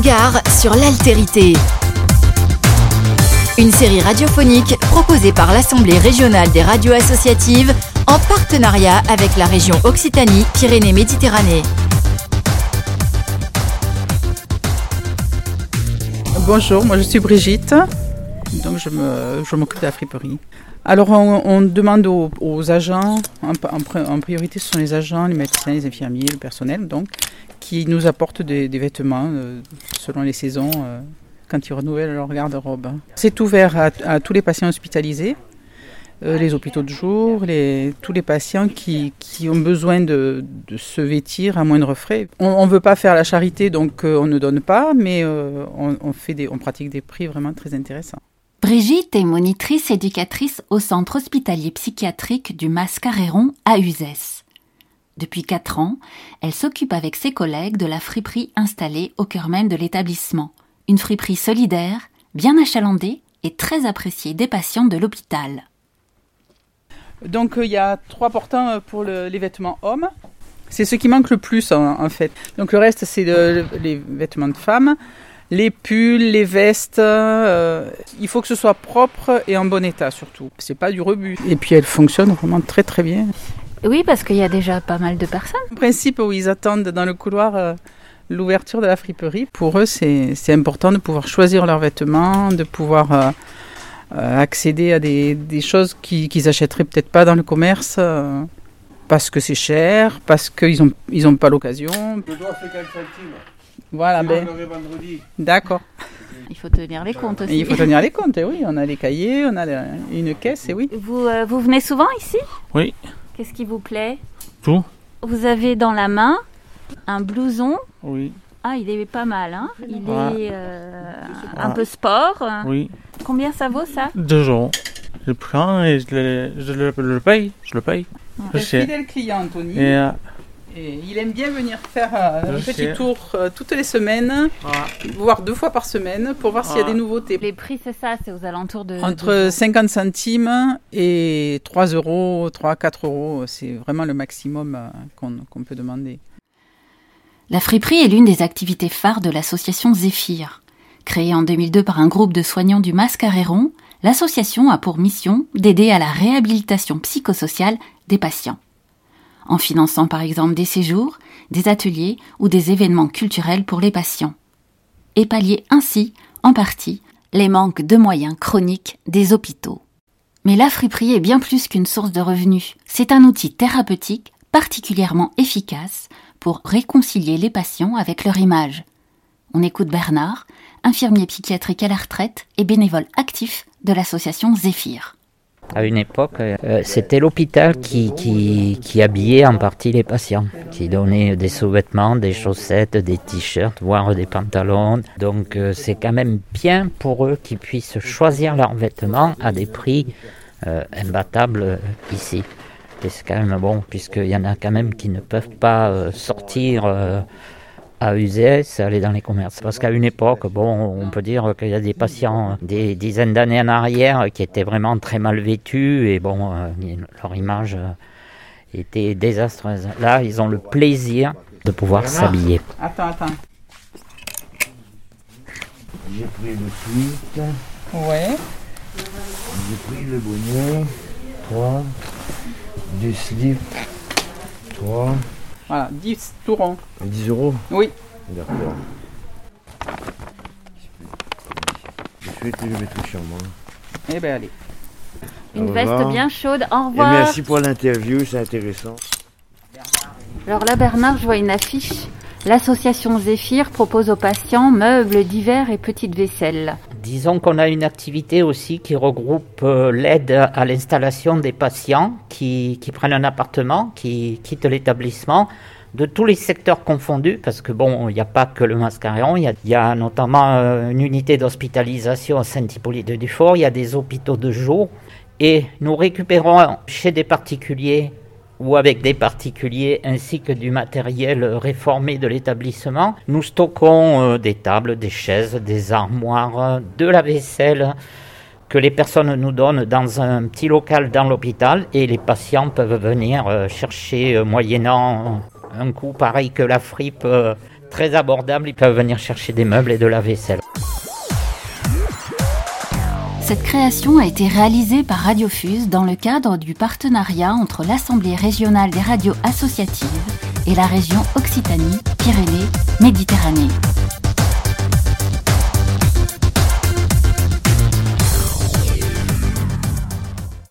Regard sur l'altérité. Une série radiophonique proposée par l'Assemblée régionale des radios associatives en partenariat avec la région Occitanie-Pyrénées-Méditerranée. Bonjour, moi je suis Brigitte, donc je m'occupe de la friperie. Alors on, demande aux, agents, en, priorité ce sont les agents, les médecins, les infirmiers, le personnel, donc, qui nous apportent des, vêtements euh, selon les saisons euh, quand ils renouvellent leur garde-robe. C'est ouvert à, tous les patients hospitalisés, euh, les hôpitaux de jour, tous les patients qui, ont besoin de, se vêtir à moindre frais. On ne veut pas faire la charité, donc on ne donne pas, mais on, on pratique des prix vraiment très intéressants. Brigitte est monitrice éducatrice au centre hospitalier psychiatrique du Mascaréron à Uzès. Depuis quatre ans, elle s'occupe avec ses collègues de la friperie installée au cœur même de l'établissement. Une friperie solidaire, bien achalandée et très appréciée des patients de l'hôpital. Donc euh, il y a trois portants euh, pour les vêtements hommes. C'est ce qui manque le plus en, fait. Donc le reste c'est les vêtements de femmes les pulls, les vestes, euh, il faut que ce soit propre et en bon état surtout. C'est pas du rebut. Et puis elles fonctionnent vraiment très très bien. Oui, parce qu'il y a déjà pas mal de personnes. En principe, où ils attendent dans le couloir euh, l'ouverture de la friperie. Pour eux, c'est important de pouvoir choisir leurs vêtements, de pouvoir euh, accéder à des, choses qu'ils n'achèteraient achèteraient peut-être pas dans le commerce. parce que c'est cher, parce qu'ils n'ont ils ont pas l'occasion. Je dois faire voilà, ben. D'accord. Il faut tenir les comptes aussi. il faut tenir les comptes, oui. On a les cahiers, on a une caisse, et oui. Vous, euh, vous venez souvent ici? Oui. Qu'est-ce qui vous plaît Tout. Vous avez dans la main un blouson. Oui. Ah, il est pas mal, hein Il est euh, un peu sport. Oui. Combien ça vaut ça Deux euros. Je prends et je le, je le, paye. Je le paye. Je fidèle client, Anthony. Et, euh, il aime bien venir faire euh, un petit tour euh, toutes les semaines, voire deux fois par semaine, pour voir s'il y a des nouveautés. Les prix, c'est ça, c'est aux alentours de... Entre 50 centimes et 3 euros, 3, 4 euros, c'est vraiment le maximum euh, qu'on peut demander. La friperie est l'une des activités phares de l'association Zéphyr. Créée en 2002 par un groupe de soignants du Mascaréron, l'association a pour mission d'aider à la réhabilitation psychosociale des patients en finançant par exemple des séjours, des ateliers ou des événements culturels pour les patients. Et pallier ainsi, en partie, les manques de moyens chroniques des hôpitaux. Mais la friperie est bien plus qu'une source de revenus. C'est un outil thérapeutique particulièrement efficace pour réconcilier les patients avec leur image. On écoute Bernard, infirmier psychiatrique à la retraite et bénévole actif de l'association Zéphyr. À une époque, euh, c'était l'hôpital qui, qui, habillait en partie les patients, qui donnait des sous-vêtements, des chaussettes, des t-shirts, voire des pantalons. Donc euh, c'est quand même bien pour eux qu'ils puissent choisir leurs vêtements à des prix euh, imbattables ici. Et c'est quand même bon, puisqu'il y en a quand même qui ne peuvent pas sortir à user, c'est aller dans les commerces. Parce qu'à une époque, bon, on peut dire qu'il y a des patients des dizaines d'années en arrière qui étaient vraiment très mal vêtus et bon, euh, leur image euh, était désastreuse. Là, ils ont le plaisir de pouvoir s'habiller. Attends, attends. J'ai pris le sweat. Ouais. J'ai pris le bonnet. Trois. Du slip. Trois. Voilà, 10 tourons. 10 euros Oui. D'accord. Je vais moi. Eh bien, allez. Une veste bien chaude. Au revoir. Et merci pour l'interview, c'est intéressant. Alors là, Bernard, je vois une affiche. L'association Zéphyr propose aux patients meubles divers et petites vaisselles. Disons qu'on a une activité aussi qui regroupe euh, l'aide à l'installation des patients qui, prennent un appartement, qui quittent l'établissement, de tous les secteurs confondus, parce que bon, il n'y a pas que le Mascaréon, il y, a notamment euh, une unité d'hospitalisation à Saint-Hippolyte-de-Dufort, il y a des hôpitaux de jour, et nous récupérons chez des particuliers ou avec des particuliers ainsi que du matériel réformé de l'établissement. Nous stockons euh, des tables, des chaises, des armoires, de la vaisselle, que les personnes nous donnent dans un petit local dans l'hôpital et les patients peuvent venir euh, chercher euh, moyennant un coût pareil que la fripe très abordable, ils peuvent venir chercher des meubles et de la vaisselle. Cette création a été réalisée par Radiofuse dans le cadre du partenariat entre l'Assemblée régionale des radios associatives et la région Occitanie-Pyrénées-Méditerranée.